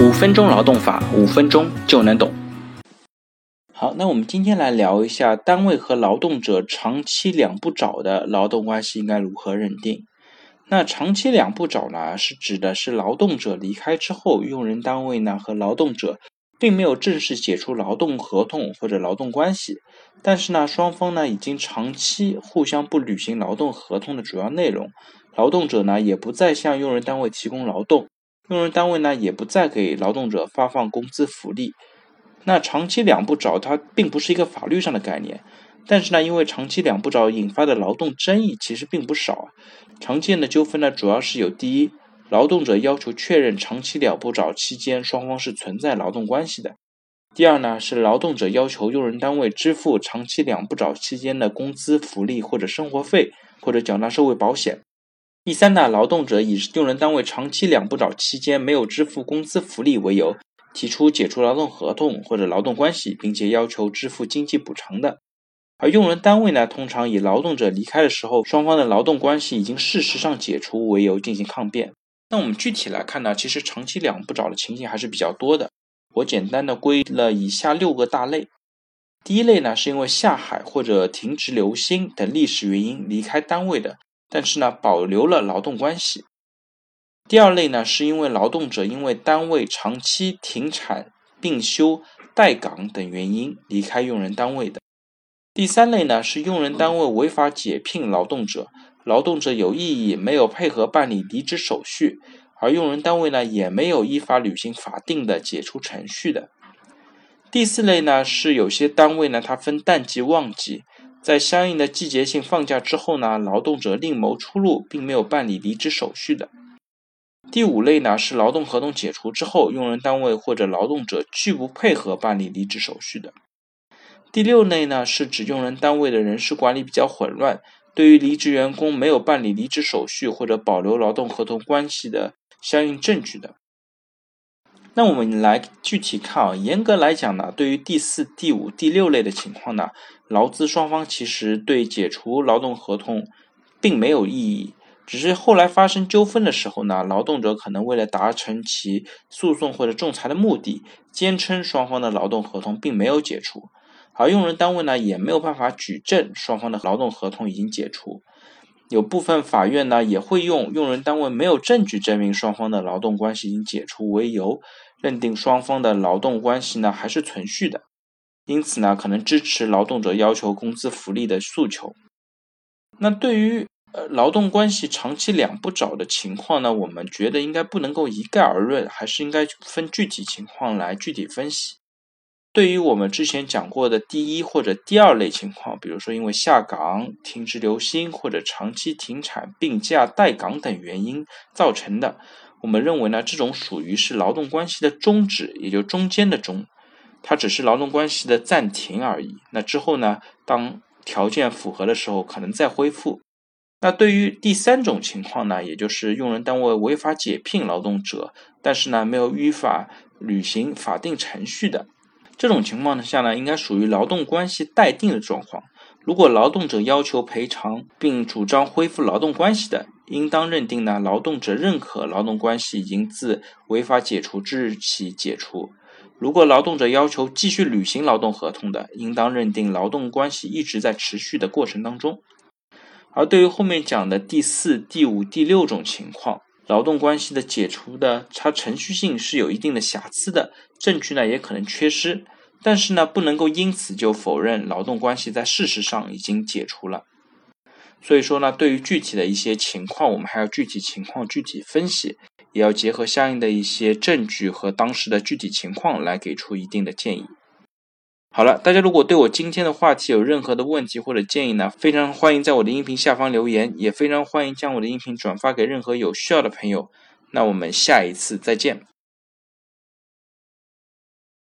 五分钟劳动法，五分钟就能懂。好，那我们今天来聊一下单位和劳动者长期两不找的劳动关系应该如何认定。那长期两不找呢，是指的是劳动者离开之后，用人单位呢和劳动者并没有正式解除劳动合同或者劳动关系，但是呢双方呢已经长期互相不履行劳动合同的主要内容，劳动者呢也不再向用人单位提供劳动。用人单位呢也不再给劳动者发放工资福利，那长期两不找它并不是一个法律上的概念，但是呢，因为长期两不找引发的劳动争议其实并不少啊。常见的纠纷呢，主要是有第一，劳动者要求确认长期两不找期间双方是存在劳动关系的；第二呢，是劳动者要求用人单位支付长期两不找期间的工资福利或者生活费，或者缴纳社会保险。第三呢，劳动者以用人单位长期两不找期间没有支付工资福利为由，提出解除劳动合同或者劳动关系，并且要求支付经济补偿的。而用人单位呢，通常以劳动者离开的时候，双方的劳动关系已经事实上解除为由进行抗辩。那我们具体来看呢，其实长期两不找的情形还是比较多的。我简单的归了以下六个大类。第一类呢，是因为下海或者停职留薪等历史原因离开单位的。但是呢，保留了劳动关系。第二类呢，是因为劳动者因为单位长期停产、病休、待岗等原因离开用人单位的。第三类呢，是用人单位违法解聘劳动者，劳动者有异议，没有配合办理离职手续，而用人单位呢也没有依法履行法定的解除程序的。第四类呢，是有些单位呢，它分淡季旺季。在相应的季节性放假之后呢，劳动者另谋出路，并没有办理离职手续的。第五类呢是劳动合同解除之后，用人单位或者劳动者拒不配合办理离职手续的。第六类呢是指用人单位的人事管理比较混乱，对于离职员工没有办理离职手续或者保留劳动合同关系的相应证据的。那我们来具体看啊，严格来讲呢，对于第四、第五、第六类的情况呢，劳资双方其实对解除劳动合同并没有异议，只是后来发生纠纷的时候呢，劳动者可能为了达成其诉讼或者仲裁的目的，坚称双方的劳动合同并没有解除，而用人单位呢也没有办法举证双方的劳动合同已经解除。有部分法院呢也会用用人单位没有证据证明双方的劳动关系已经解除为由。认定双方的劳动关系呢还是存续的，因此呢可能支持劳动者要求工资福利的诉求。那对于呃劳动关系长期两不找的情况呢，我们觉得应该不能够一概而论，还是应该分具体情况来具体分析。对于我们之前讲过的第一或者第二类情况，比如说因为下岗、停职留薪或者长期停产、病假、待岗等原因造成的。我们认为呢，这种属于是劳动关系的终止，也就中间的终，它只是劳动关系的暂停而已。那之后呢，当条件符合的时候，可能再恢复。那对于第三种情况呢，也就是用人单位违法解聘劳动者，但是呢没有依法履行法定程序的这种情况下呢，应该属于劳动关系待定的状况。如果劳动者要求赔偿并主张恢复劳动关系的，应当认定呢，劳动者认可劳动关系已经自违法解除之日起解除。如果劳动者要求继续履行劳动合同的，应当认定劳动关系一直在持续的过程当中。而对于后面讲的第四、第五、第六种情况，劳动关系的解除的，它程序性是有一定的瑕疵的，证据呢也可能缺失。但是呢，不能够因此就否认劳动关系在事实上已经解除了。所以说呢，对于具体的一些情况，我们还要具体情况具体分析，也要结合相应的一些证据和当时的具体情况来给出一定的建议。好了，大家如果对我今天的话题有任何的问题或者建议呢，非常欢迎在我的音频下方留言，也非常欢迎将我的音频转发给任何有需要的朋友。那我们下一次再见。